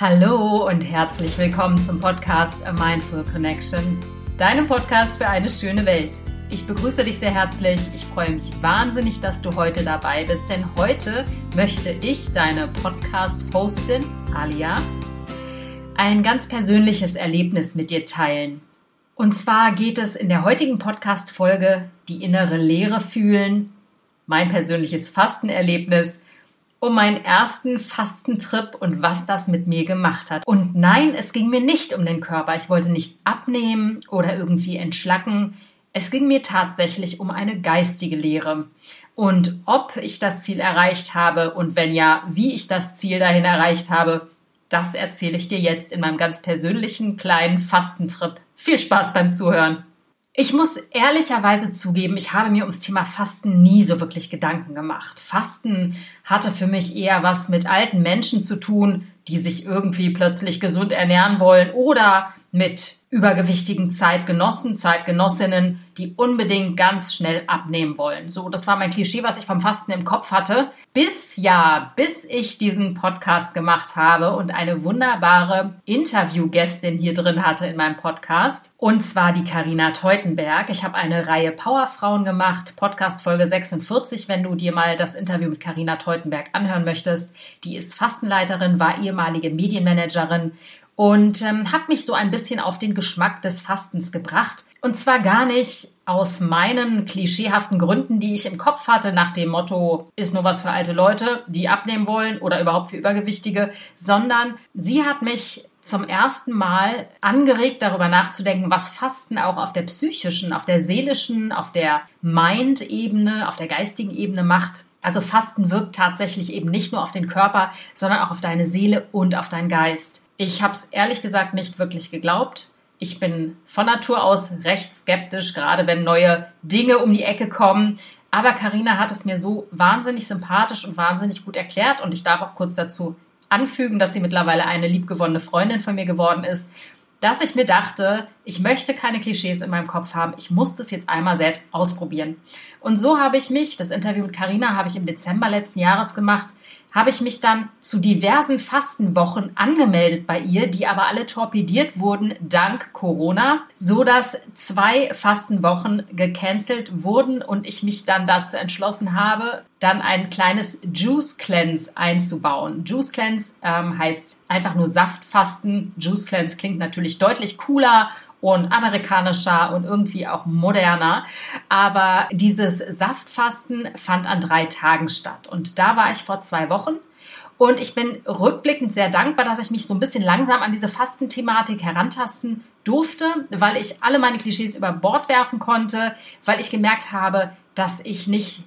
Hallo und herzlich willkommen zum Podcast A Mindful Connection, deinem Podcast für eine schöne Welt. Ich begrüße dich sehr herzlich. Ich freue mich wahnsinnig, dass du heute dabei bist, denn heute möchte ich, deine Podcast-Hostin Alia, ein ganz persönliches Erlebnis mit dir teilen. Und zwar geht es in der heutigen Podcast-Folge die innere Leere fühlen, mein persönliches Fastenerlebnis um meinen ersten Fastentrip und was das mit mir gemacht hat. Und nein, es ging mir nicht um den Körper. Ich wollte nicht abnehmen oder irgendwie entschlacken. Es ging mir tatsächlich um eine geistige Lehre. Und ob ich das Ziel erreicht habe und wenn ja, wie ich das Ziel dahin erreicht habe, das erzähle ich dir jetzt in meinem ganz persönlichen kleinen Fastentrip. Viel Spaß beim Zuhören. Ich muss ehrlicherweise zugeben, ich habe mir ums Thema Fasten nie so wirklich Gedanken gemacht. Fasten hatte für mich eher was mit alten Menschen zu tun, die sich irgendwie plötzlich gesund ernähren wollen oder mit übergewichtigen Zeitgenossen, Zeitgenossinnen, die unbedingt ganz schnell abnehmen wollen. So, das war mein Klischee, was ich vom Fasten im Kopf hatte. Bis ja, bis ich diesen Podcast gemacht habe und eine wunderbare Interviewgästin hier drin hatte in meinem Podcast. Und zwar die Karina Teutenberg. Ich habe eine Reihe Powerfrauen gemacht, Podcast Folge 46, wenn du dir mal das Interview mit Karina Teutenberg anhören möchtest. Die ist Fastenleiterin, war ehemalige Medienmanagerin und ähm, hat mich so ein bisschen auf den Geschmack des Fastens gebracht. Und zwar gar nicht aus meinen klischeehaften Gründen, die ich im Kopf hatte, nach dem Motto, ist nur was für alte Leute, die abnehmen wollen oder überhaupt für Übergewichtige, sondern sie hat mich zum ersten Mal angeregt, darüber nachzudenken, was Fasten auch auf der psychischen, auf der seelischen, auf der Mind-Ebene, auf der geistigen Ebene macht. Also Fasten wirkt tatsächlich eben nicht nur auf den Körper, sondern auch auf deine Seele und auf deinen Geist. Ich habe es ehrlich gesagt nicht wirklich geglaubt. Ich bin von Natur aus recht skeptisch, gerade wenn neue Dinge um die Ecke kommen. Aber Karina hat es mir so wahnsinnig sympathisch und wahnsinnig gut erklärt und ich darf auch kurz dazu anfügen, dass sie mittlerweile eine liebgewonnene Freundin von mir geworden ist, dass ich mir dachte, ich möchte keine Klischees in meinem Kopf haben, ich muss das jetzt einmal selbst ausprobieren. Und so habe ich mich, das Interview mit Karina habe ich im Dezember letzten Jahres gemacht, habe ich mich dann zu diversen Fastenwochen angemeldet bei ihr, die aber alle torpediert wurden dank Corona, so dass zwei Fastenwochen gecancelt wurden und ich mich dann dazu entschlossen habe, dann ein kleines Juice Cleanse einzubauen. Juice Cleanse ähm, heißt einfach nur Saftfasten. Juice Cleanse klingt natürlich deutlich cooler und amerikanischer und irgendwie auch moderner. Aber dieses Saftfasten fand an drei Tagen statt. Und da war ich vor zwei Wochen. Und ich bin rückblickend sehr dankbar, dass ich mich so ein bisschen langsam an diese Fastenthematik herantasten durfte, weil ich alle meine Klischees über Bord werfen konnte, weil ich gemerkt habe, dass ich nicht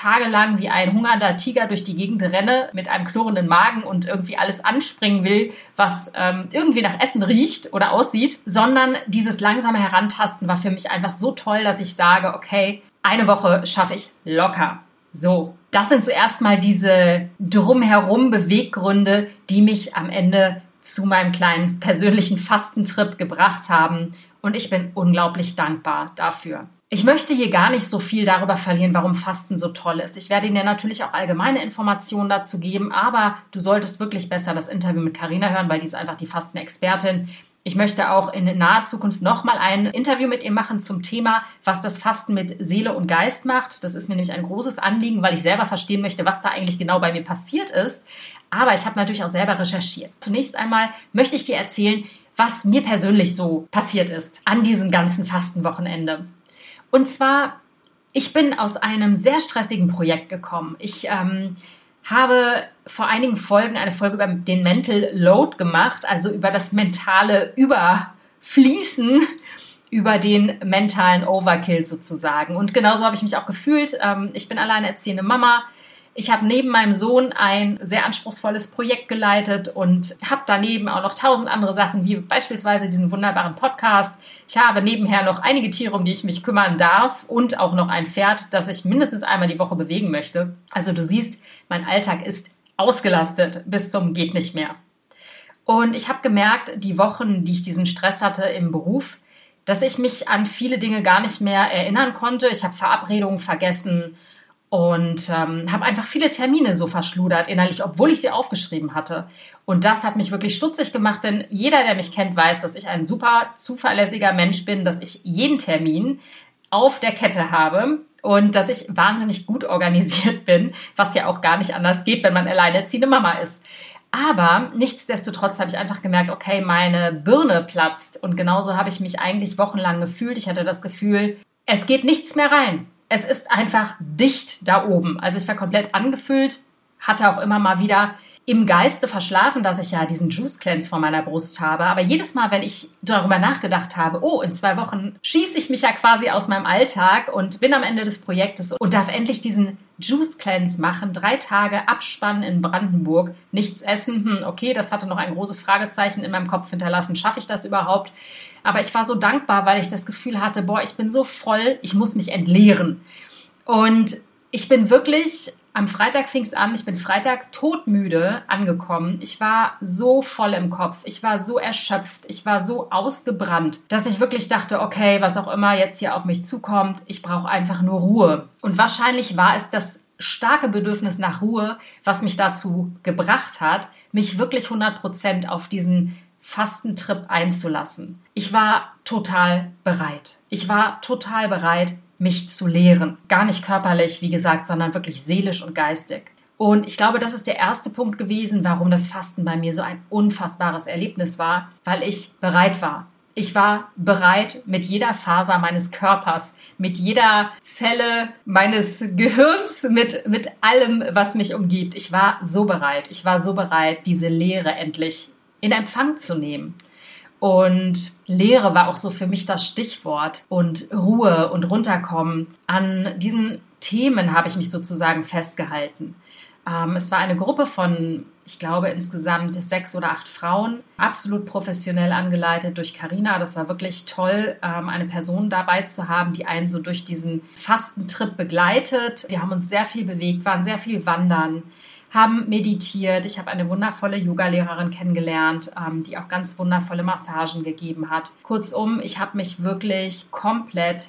tagelang wie ein hungernder Tiger durch die Gegend renne mit einem knurrenden Magen und irgendwie alles anspringen will, was ähm, irgendwie nach Essen riecht oder aussieht, sondern dieses langsame Herantasten war für mich einfach so toll, dass ich sage, okay, eine Woche schaffe ich locker. So, das sind zuerst mal diese drumherum Beweggründe, die mich am Ende zu meinem kleinen persönlichen Fastentrip gebracht haben. Und ich bin unglaublich dankbar dafür. Ich möchte hier gar nicht so viel darüber verlieren, warum Fasten so toll ist. Ich werde Ihnen ja natürlich auch allgemeine Informationen dazu geben, aber du solltest wirklich besser das Interview mit Karina hören, weil die ist einfach die Fastenexpertin. Ich möchte auch in naher Zukunft nochmal ein Interview mit ihr machen zum Thema, was das Fasten mit Seele und Geist macht. Das ist mir nämlich ein großes Anliegen, weil ich selber verstehen möchte, was da eigentlich genau bei mir passiert ist. Aber ich habe natürlich auch selber recherchiert. Zunächst einmal möchte ich dir erzählen, was mir persönlich so passiert ist an diesem ganzen Fastenwochenende. Und zwar, ich bin aus einem sehr stressigen Projekt gekommen. Ich ähm, habe vor einigen Folgen eine Folge über den Mental Load gemacht, also über das mentale Überfließen, über den mentalen Overkill sozusagen. Und genauso habe ich mich auch gefühlt. Ähm, ich bin alleine erziehende Mama. Ich habe neben meinem Sohn ein sehr anspruchsvolles Projekt geleitet und habe daneben auch noch tausend andere Sachen, wie beispielsweise diesen wunderbaren Podcast. Ich habe nebenher noch einige Tiere, um die ich mich kümmern darf und auch noch ein Pferd, das ich mindestens einmal die Woche bewegen möchte. Also du siehst, mein Alltag ist ausgelastet bis zum geht nicht mehr. Und ich habe gemerkt, die Wochen, die ich diesen Stress hatte im Beruf, dass ich mich an viele Dinge gar nicht mehr erinnern konnte. Ich habe Verabredungen vergessen und ähm, habe einfach viele Termine so verschludert innerlich, obwohl ich sie aufgeschrieben hatte. Und das hat mich wirklich stutzig gemacht, denn jeder, der mich kennt, weiß, dass ich ein super zuverlässiger Mensch bin, dass ich jeden Termin auf der Kette habe und dass ich wahnsinnig gut organisiert bin, was ja auch gar nicht anders geht, wenn man alleinerziehende Mama ist. Aber nichtsdestotrotz habe ich einfach gemerkt, okay, meine Birne platzt und genauso habe ich mich eigentlich wochenlang gefühlt. Ich hatte das Gefühl, es geht nichts mehr rein es ist einfach dicht da oben. Also ich war komplett angefüllt, hatte auch immer mal wieder im Geiste verschlafen, dass ich ja diesen Juice Cleanse vor meiner Brust habe. Aber jedes Mal, wenn ich darüber nachgedacht habe, oh, in zwei Wochen schieße ich mich ja quasi aus meinem Alltag und bin am Ende des Projektes und darf endlich diesen Juice Cleanse machen, drei Tage abspannen in Brandenburg, nichts essen, hm, okay, das hatte noch ein großes Fragezeichen in meinem Kopf hinterlassen, schaffe ich das überhaupt? Aber ich war so dankbar, weil ich das Gefühl hatte, boah, ich bin so voll, ich muss mich entleeren. Und ich bin wirklich, am Freitag fing es an, ich bin Freitag todmüde angekommen. Ich war so voll im Kopf, ich war so erschöpft, ich war so ausgebrannt, dass ich wirklich dachte, okay, was auch immer jetzt hier auf mich zukommt, ich brauche einfach nur Ruhe. Und wahrscheinlich war es das starke Bedürfnis nach Ruhe, was mich dazu gebracht hat, mich wirklich 100% auf diesen Fastentrip einzulassen. Ich war total bereit. Ich war total bereit, mich zu lehren. Gar nicht körperlich, wie gesagt, sondern wirklich seelisch und geistig. Und ich glaube, das ist der erste Punkt gewesen, warum das Fasten bei mir so ein unfassbares Erlebnis war, weil ich bereit war. Ich war bereit, mit jeder Faser meines Körpers, mit jeder Zelle meines Gehirns, mit, mit allem, was mich umgibt. Ich war so bereit. Ich war so bereit, diese Lehre endlich in Empfang zu nehmen. Und Lehre war auch so für mich das Stichwort. Und Ruhe und runterkommen. An diesen Themen habe ich mich sozusagen festgehalten. Ähm, es war eine Gruppe von, ich glaube, insgesamt sechs oder acht Frauen, absolut professionell angeleitet durch Carina. Das war wirklich toll, ähm, eine Person dabei zu haben, die einen so durch diesen Fastentrip begleitet. Wir haben uns sehr viel bewegt, waren sehr viel wandern haben meditiert. Ich habe eine wundervolle Yogalehrerin kennengelernt, ähm, die auch ganz wundervolle Massagen gegeben hat. Kurzum, ich habe mich wirklich komplett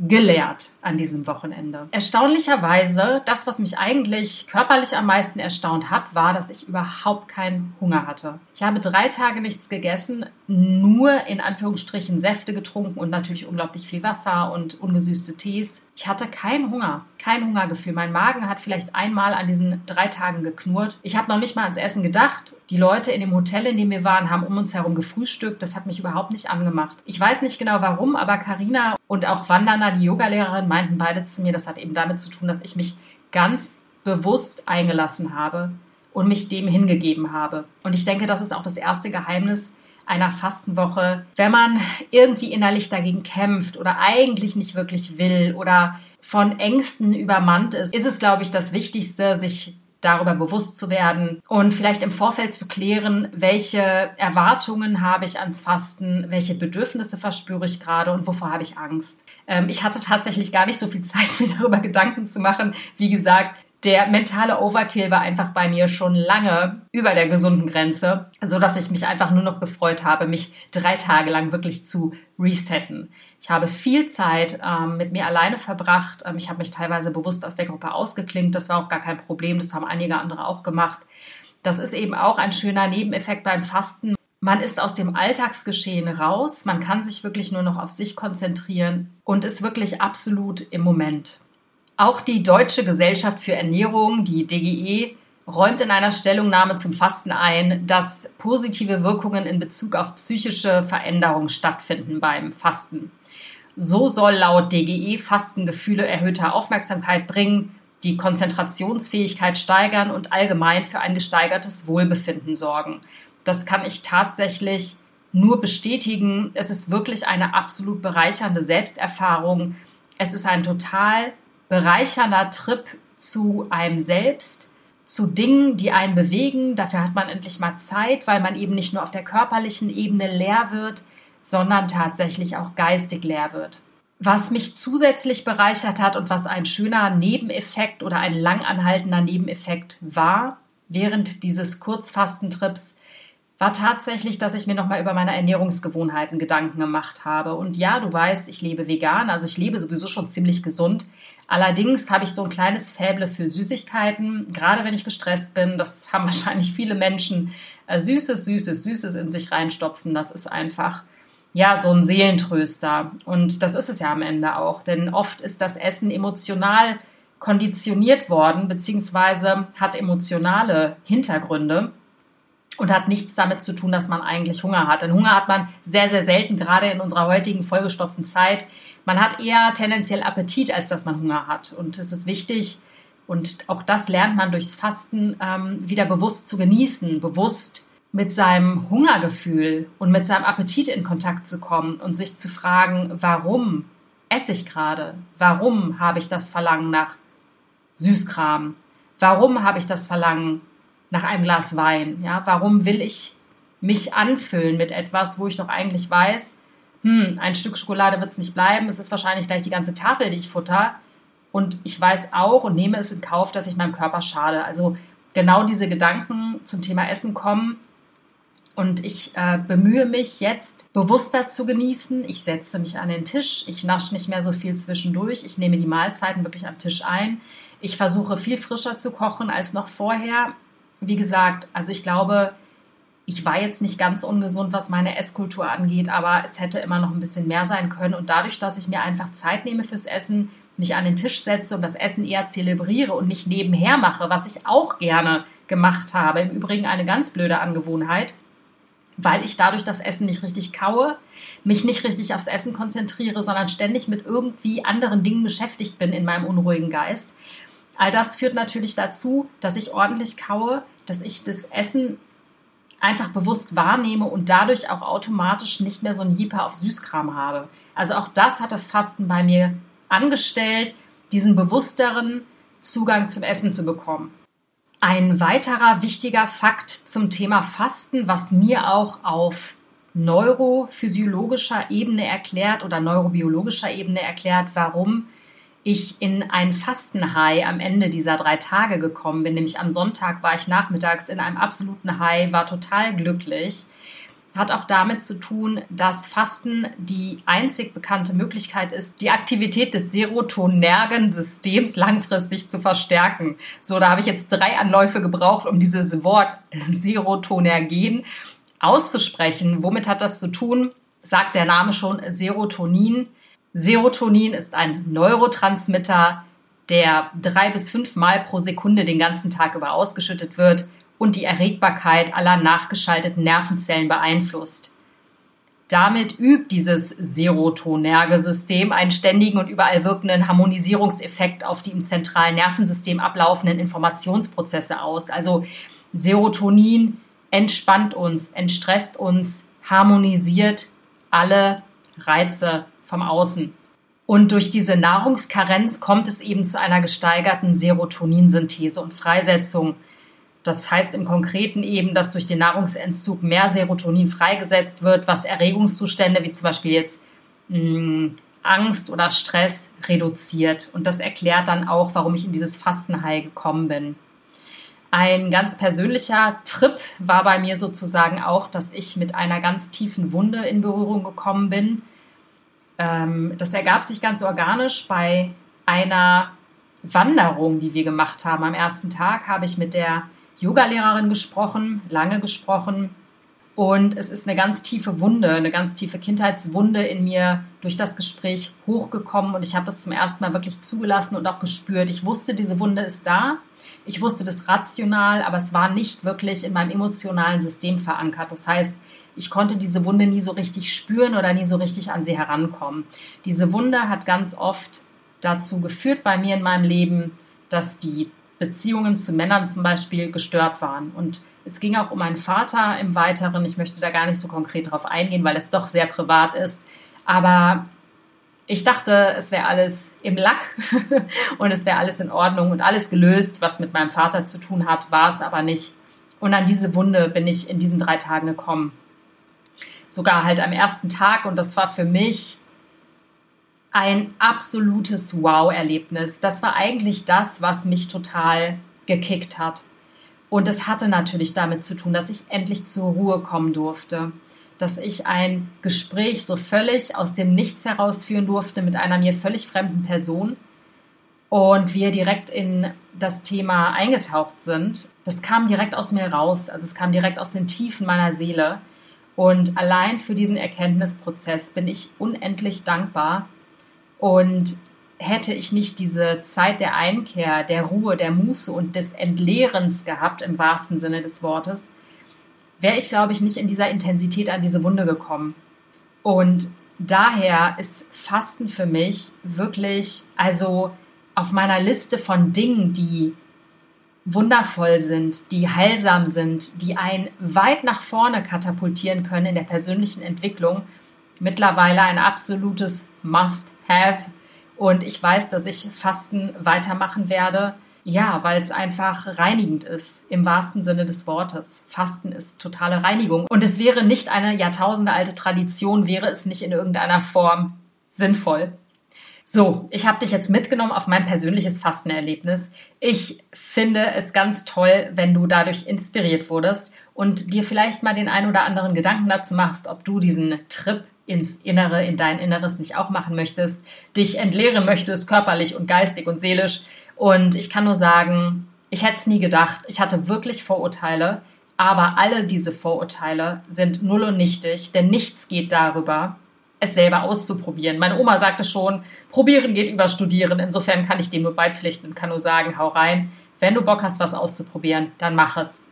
gelehrt an diesem Wochenende. Erstaunlicherweise, das, was mich eigentlich körperlich am meisten erstaunt hat, war, dass ich überhaupt keinen Hunger hatte. Ich habe drei Tage nichts gegessen, nur in Anführungsstrichen Säfte getrunken und natürlich unglaublich viel Wasser und ungesüßte Tees. Ich hatte keinen Hunger, kein Hungergefühl. Mein Magen hat vielleicht einmal an diesen drei Tagen geknurrt. Ich habe noch nicht mal ans Essen gedacht. Die Leute in dem Hotel, in dem wir waren, haben um uns herum gefrühstückt. Das hat mich überhaupt nicht angemacht. Ich weiß nicht genau warum, aber Karina und auch Vandana, die Yogalehrerin, meinten beide zu mir, das hat eben damit zu tun, dass ich mich ganz bewusst eingelassen habe und mich dem hingegeben habe. Und ich denke, das ist auch das erste Geheimnis einer Fastenwoche. Wenn man irgendwie innerlich dagegen kämpft oder eigentlich nicht wirklich will oder von Ängsten übermannt ist, ist es, glaube ich, das Wichtigste, sich darüber bewusst zu werden und vielleicht im Vorfeld zu klären, welche Erwartungen habe ich ans Fasten, welche Bedürfnisse verspüre ich gerade und wovor habe ich Angst. Ähm, ich hatte tatsächlich gar nicht so viel Zeit, mir darüber Gedanken zu machen. Wie gesagt, der mentale Overkill war einfach bei mir schon lange über der gesunden Grenze, so dass ich mich einfach nur noch gefreut habe, mich drei Tage lang wirklich zu resetten. Ich habe viel Zeit ähm, mit mir alleine verbracht. Ähm, ich habe mich teilweise bewusst aus der Gruppe ausgeklinkt. Das war auch gar kein Problem. Das haben einige andere auch gemacht. Das ist eben auch ein schöner Nebeneffekt beim Fasten. Man ist aus dem Alltagsgeschehen raus. Man kann sich wirklich nur noch auf sich konzentrieren und ist wirklich absolut im Moment. Auch die Deutsche Gesellschaft für Ernährung, die DGE, räumt in einer Stellungnahme zum Fasten ein, dass positive Wirkungen in Bezug auf psychische Veränderungen stattfinden beim Fasten. So soll laut DGE Fasten Gefühle erhöhter Aufmerksamkeit bringen, die Konzentrationsfähigkeit steigern und allgemein für ein gesteigertes Wohlbefinden sorgen. Das kann ich tatsächlich nur bestätigen. Es ist wirklich eine absolut bereichernde Selbsterfahrung. Es ist ein total bereichernder Trip zu einem selbst, zu Dingen, die einen bewegen. Dafür hat man endlich mal Zeit, weil man eben nicht nur auf der körperlichen Ebene leer wird, sondern tatsächlich auch geistig leer wird. Was mich zusätzlich bereichert hat und was ein schöner Nebeneffekt oder ein langanhaltender Nebeneffekt war während dieses Kurzfastentrips, war tatsächlich, dass ich mir nochmal über meine Ernährungsgewohnheiten Gedanken gemacht habe. Und ja, du weißt, ich lebe vegan, also ich lebe sowieso schon ziemlich gesund. Allerdings habe ich so ein kleines Fäble für Süßigkeiten, gerade wenn ich gestresst bin. Das haben wahrscheinlich viele Menschen. Äh, Süßes, Süßes, Süßes in sich reinstopfen, das ist einfach ja, so ein Seelentröster. Und das ist es ja am Ende auch, denn oft ist das Essen emotional konditioniert worden, beziehungsweise hat emotionale Hintergründe und hat nichts damit zu tun, dass man eigentlich Hunger hat. Denn Hunger hat man sehr, sehr selten, gerade in unserer heutigen vollgestopften Zeit. Man hat eher tendenziell Appetit, als dass man Hunger hat. Und es ist wichtig, und auch das lernt man durchs Fasten, ähm, wieder bewusst zu genießen, bewusst mit seinem Hungergefühl und mit seinem Appetit in Kontakt zu kommen und sich zu fragen, warum esse ich gerade? Warum habe ich das Verlangen nach Süßkram? Warum habe ich das Verlangen nach einem Glas Wein? Ja, warum will ich mich anfüllen mit etwas, wo ich doch eigentlich weiß, hm, ein Stück Schokolade wird es nicht bleiben, es ist wahrscheinlich gleich die ganze Tafel, die ich futter. Und ich weiß auch und nehme es in Kauf, dass ich meinem Körper schade. Also genau diese Gedanken zum Thema Essen kommen. Und ich äh, bemühe mich jetzt bewusster zu genießen. Ich setze mich an den Tisch. Ich nasche nicht mehr so viel zwischendurch. Ich nehme die Mahlzeiten wirklich am Tisch ein. Ich versuche viel frischer zu kochen als noch vorher wie gesagt, also ich glaube, ich war jetzt nicht ganz ungesund, was meine Esskultur angeht, aber es hätte immer noch ein bisschen mehr sein können. Und dadurch, dass ich mir einfach Zeit nehme fürs Essen, mich an den Tisch setze und das Essen eher zelebriere und nicht nebenher mache, was ich auch gerne gemacht habe. Im Übrigen eine ganz blöde Angewohnheit, weil ich dadurch das Essen nicht richtig kaue, mich nicht richtig aufs Essen konzentriere, sondern ständig mit irgendwie anderen Dingen beschäftigt bin in meinem unruhigen Geist. All das führt natürlich dazu, dass ich ordentlich kaue, dass ich das Essen einfach bewusst wahrnehme und dadurch auch automatisch nicht mehr so ein Jeeper auf Süßkram habe. Also auch das hat das Fasten bei mir angestellt, diesen bewussteren Zugang zum Essen zu bekommen. Ein weiterer wichtiger Fakt zum Thema Fasten, was mir auch auf neurophysiologischer Ebene erklärt oder neurobiologischer Ebene erklärt, warum ich in ein Fastenhigh am Ende dieser drei Tage gekommen bin. Nämlich am Sonntag war ich nachmittags in einem absoluten High, war total glücklich. Hat auch damit zu tun, dass Fasten die einzig bekannte Möglichkeit ist, die Aktivität des Serotonergensystems langfristig zu verstärken. So, da habe ich jetzt drei Anläufe gebraucht, um dieses Wort Serotonergen auszusprechen. Womit hat das zu tun? Sagt der Name schon Serotonin Serotonin ist ein Neurotransmitter, der drei bis fünf Mal pro Sekunde den ganzen Tag über ausgeschüttet wird und die Erregbarkeit aller nachgeschalteten Nervenzellen beeinflusst. Damit übt dieses serotonerge System einen ständigen und überall wirkenden Harmonisierungseffekt auf die im zentralen Nervensystem ablaufenden Informationsprozesse aus. Also Serotonin entspannt uns, entstresst uns, harmonisiert alle Reize vom Außen. Und durch diese Nahrungskarenz kommt es eben zu einer gesteigerten Serotoninsynthese und Freisetzung. Das heißt im Konkreten eben, dass durch den Nahrungsentzug mehr Serotonin freigesetzt wird, was Erregungszustände wie zum Beispiel jetzt mh, hm, Angst oder Stress reduziert. Und das erklärt dann auch, warum ich in dieses Fastenheil gekommen bin. Ein ganz persönlicher Trip war bei mir sozusagen auch, dass ich mit einer ganz tiefen Wunde in Berührung gekommen bin ähm, das ergab sich ganz organisch bei einer Wanderung, die wir gemacht haben. Am ersten Tag habe ich mit der Yogalehrerin gesprochen, lange gesprochen. Und es ist eine ganz tiefe Wunde, eine ganz tiefe Kindheitswunde in mir durch das Gespräch hochgekommen. Und ich habe das zum ersten Mal wirklich zugelassen und auch gespürt. Ich wusste, diese Wunde ist da. Ich wusste das rational, aber es war nicht wirklich in meinem emotionalen System verankert. Das heißt, ich konnte diese Wunde nie so richtig spüren oder nie so richtig an sie herankommen. Diese Wunde hat ganz oft dazu geführt bei mir in meinem Leben, dass die Beziehungen zu Männern zum Beispiel gestört waren. Und es ging auch um meinen Vater im Weiteren. Ich möchte da gar nicht so konkret drauf eingehen, weil es doch sehr privat ist. Aber ich dachte, es wäre alles im Lack und es wäre alles in Ordnung und alles gelöst, was mit meinem Vater zu tun hat, war es aber nicht. Und an diese Wunde bin ich in diesen drei Tagen gekommen sogar halt am ersten Tag und das war für mich ein absolutes Wow-Erlebnis. Das war eigentlich das, was mich total gekickt hat. Und es hatte natürlich damit zu tun, dass ich endlich zur Ruhe kommen durfte, dass ich ein Gespräch so völlig aus dem Nichts herausführen durfte mit einer mir völlig fremden Person und wir direkt in das Thema eingetaucht sind. Das kam direkt aus mir raus, also es kam direkt aus den Tiefen meiner Seele. Und allein für diesen Erkenntnisprozess bin ich unendlich dankbar. Und hätte ich nicht diese Zeit der Einkehr, der Ruhe, der Muße und des Entleerens gehabt, im wahrsten Sinne des Wortes, wäre ich, glaube ich, nicht in dieser Intensität an diese Wunde gekommen. Und daher ist Fasten für mich wirklich, also auf meiner Liste von Dingen, die wundervoll sind, die heilsam sind, die einen weit nach vorne katapultieren können in der persönlichen Entwicklung, mittlerweile ein absolutes Must-Have und ich weiß, dass ich Fasten weitermachen werde. Ja, weil es einfach reinigend ist, im wahrsten Sinne des Wortes. Fasten ist totale Reinigung. Und es wäre nicht eine jahrtausendealte Tradition, wäre es nicht in irgendeiner Form sinnvoll. So, ich habe dich jetzt mitgenommen auf mein persönliches Fastenerlebnis. Ich finde es ganz toll, wenn du dadurch inspiriert wurdest und dir vielleicht mal den ein oder anderen Gedanken dazu machst, ob du diesen Trip ins Innere, in dein Inneres nicht auch machen möchtest, dich entleeren möchtest, körperlich und geistig und seelisch. Und ich kann nur sagen, ich hätte es nie gedacht. Ich hatte wirklich Vorurteile, aber alle diese Vorurteile sind null und nichtig, denn nichts geht darüber, es selber auszuprobieren. Meine Oma sagte schon, probieren geht über studieren. Insofern kann ich dem nur beipflichten und kann nur sagen, hau rein. Wenn du Bock hast, was auszuprobieren, dann mach es.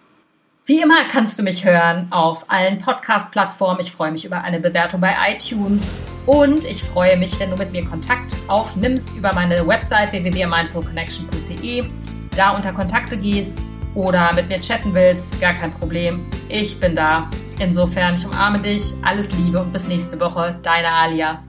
Wie immer kannst du mich hören auf allen Podcast-Plattformen. Ich freue mich über eine Bewertung bei iTunes und ich freue mich, wenn du mit mir Kontakt aufnimmst über meine Website www.mindfulconnection.de, da unter Kontakte gehst oder mit mir chatten willst, gar kein Problem. Ich bin da. Insofern, ich umarme dich, alles Liebe und bis nächste Woche. Deine Alia.